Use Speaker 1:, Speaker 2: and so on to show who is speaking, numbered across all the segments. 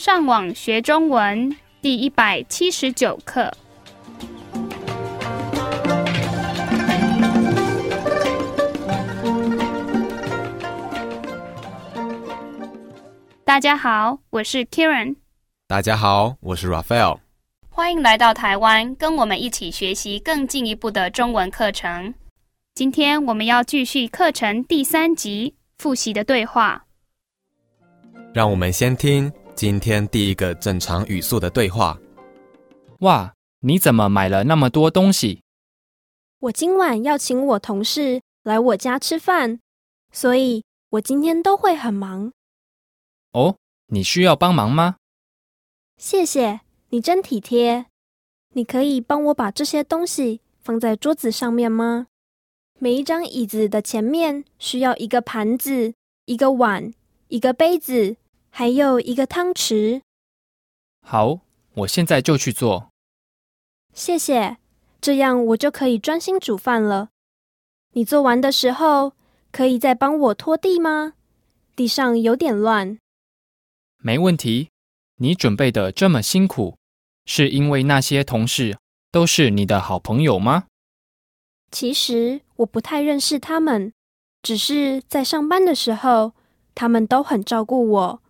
Speaker 1: 上网学中文第一百七十九课。大家好，我是 Karen。
Speaker 2: 大家好，我是 Raphael。
Speaker 1: 欢迎来到台湾，跟我们一起学习更进一步的中文课程。今天我们要继续课程第三集复习的对话。
Speaker 2: 让我们先听今天第一个正常语速的对话。
Speaker 3: 哇，你怎么买了那么多东西？
Speaker 4: 我今晚要请我同事来我家吃饭，所以我今天都会很忙。
Speaker 3: 哦，你需要帮忙吗？
Speaker 4: 谢谢，你真体贴。你可以帮我把这些东西放在桌子上面吗？每一张椅子的前面需要一个盘子、一个碗、一个杯子，还有一个汤匙。
Speaker 3: 好，我现在就去做。
Speaker 4: 谢谢，这样我就可以专心煮饭了。你做完的时候，可以再帮我拖地吗？地上有点乱。
Speaker 3: 没问题。你准备的这么辛苦，是因为那些同事都是你的好朋友吗？
Speaker 4: 其实我不太认识他们，只是在上班的时候，他们都很照顾我，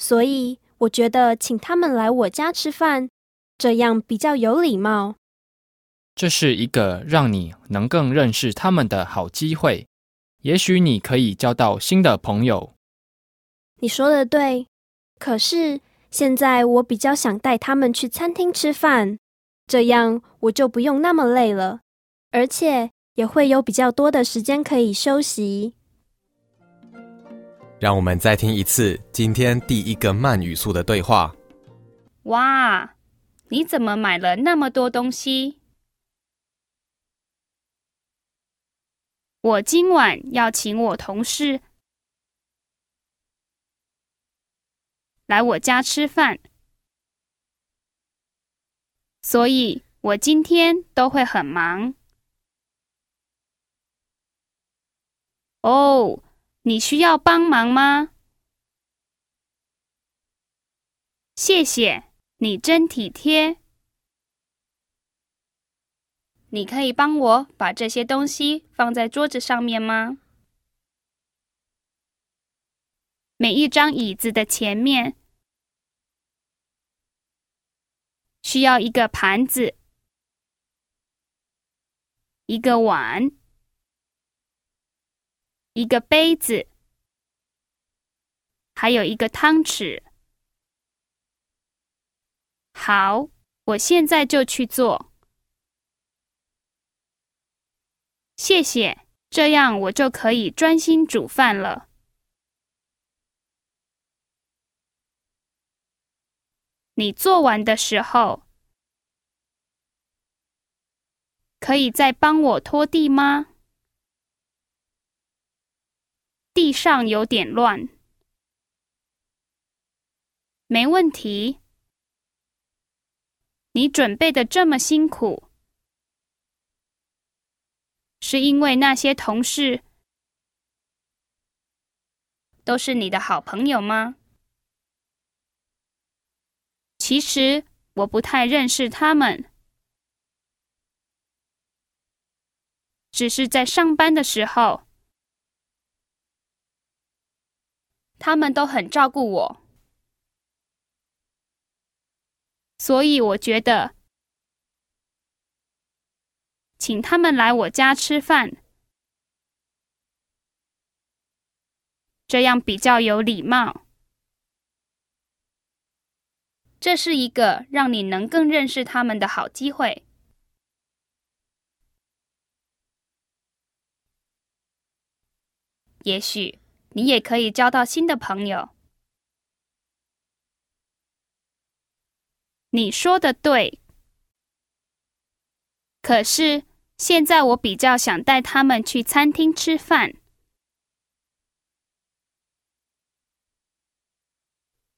Speaker 4: 所以我觉得请他们来我家吃饭，这样比较有礼貌。
Speaker 3: 这是一个让你能更认识他们的好机会，也许你可以交到新的朋友。
Speaker 4: 你说的对，可是现在我比较想带他们去餐厅吃饭，这样我就不用那么累了。而且也会有比较多的时间可以休息。
Speaker 2: 让我们再听一次今天第一个慢语速的对话。
Speaker 1: 哇，你怎么买了那么多东西？我今晚要请我同事来我家吃饭，所以我今天都会很忙。哦，你需要帮忙吗？谢谢，你真体贴。你可以帮我把这些东西放在桌子上面吗？每一张椅子的前面需要一个盘子，一个碗。一个杯子，还有一个汤匙。好，我现在就去做。谢谢，这样我就可以专心煮饭了。你做完的时候，可以再帮我拖地吗？地上有点乱，没问题。你准备的这么辛苦，是因为那些同事都是你的好朋友吗？其实我不太认识他们，只是在上班的时候。他们都很照顾我，所以我觉得请他们来我家吃饭，这样比较有礼貌。这是一个让你能更认识他们的好机会。也许。你也可以交到新的朋友。你说的对，可是现在我比较想带他们去餐厅吃饭，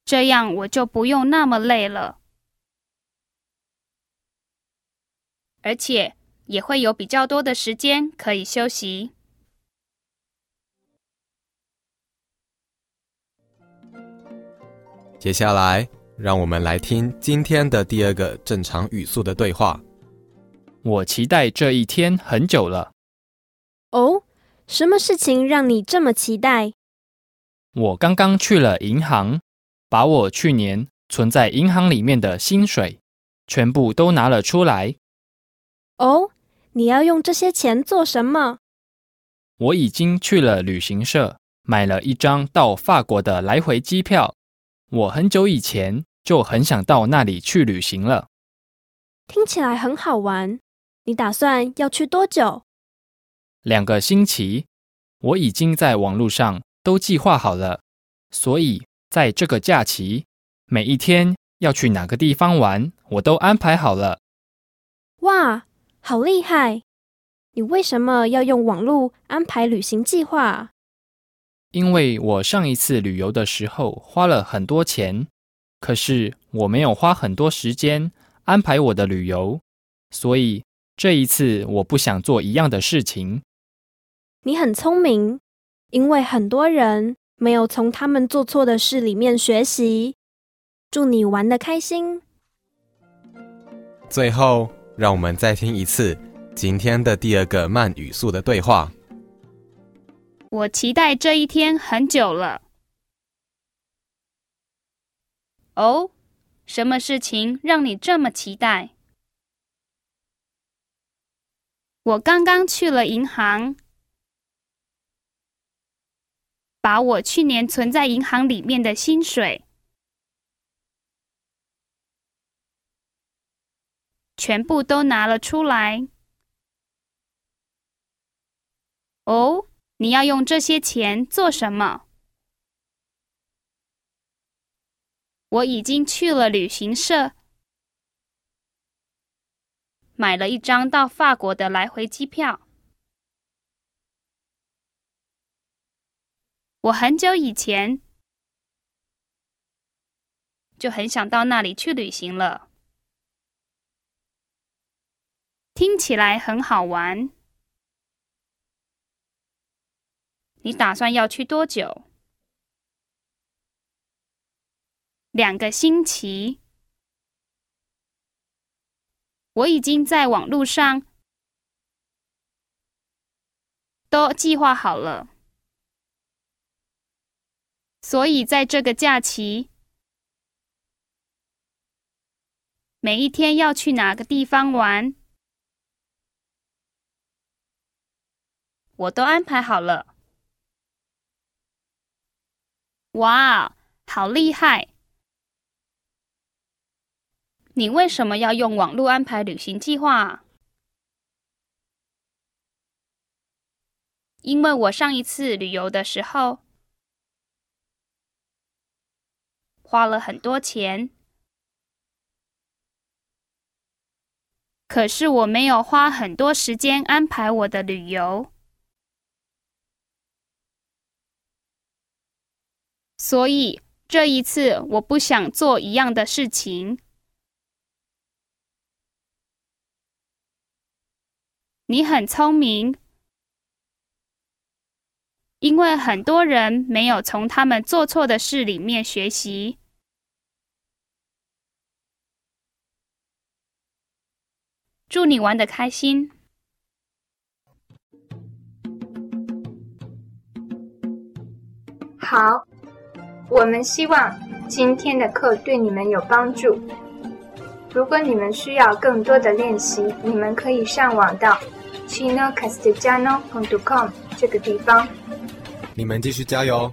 Speaker 1: 这样我就不用那么累了，而且也会有比较多的时间可以休息。
Speaker 2: 接下来，让我们来听今天的第二个正常语速的对话。
Speaker 3: 我期待这一天很久了。
Speaker 4: 哦，什么事情让你这么期待？
Speaker 3: 我刚刚去了银行，把我去年存在银行里面的薪水全部都拿了出来。
Speaker 4: 哦，你要用这些钱做什么？
Speaker 3: 我已经去了旅行社，买了一张到法国的来回机票。我很久以前就很想到那里去旅行了。
Speaker 4: 听起来很好玩。你打算要去多久？
Speaker 3: 两个星期。我已经在网络上都计划好了，所以在这个假期，每一天要去哪个地方玩，我都安排好了。
Speaker 4: 哇，好厉害！你为什么要用网络安排旅行计划？
Speaker 3: 因为我上一次旅游的时候花了很多钱，可是我没有花很多时间安排我的旅游，所以这一次我不想做一样的事情。
Speaker 4: 你很聪明，因为很多人没有从他们做错的事里面学习。祝你玩的开心。
Speaker 2: 最后，让我们再听一次今天的第二个慢语速的对话。
Speaker 1: 我期待这一天很久了。哦，什么事情让你这么期待？我刚刚去了银行。把我去年存在银行里面的薪水全部都拿了出来。哦，你要用这些钱做什么？我已经去了旅行社，买了一张到法国的来回机票。我很久以前就很想到那里去旅行了，听起来很好玩。你打算要去多久？两个星期。我已经在网络上都计划好了。所以，在这个假期，每一天要去哪个地方玩，我都安排好了。哇，好厉害！你为什么要用网络安排旅行计划？因为我上一次旅游的时候。花了很多钱，可是我没有花很多时间安排我的旅游，所以这一次我不想做一样的事情。你很聪明，因为很多人没有从他们做错的事里面学习。祝你玩的开心。
Speaker 5: 好，我们希望今天的课对你们有帮助。如果你们需要更多的练习，你们可以上网到 chinocastellano.com 这个地方。
Speaker 2: 你们继续加油！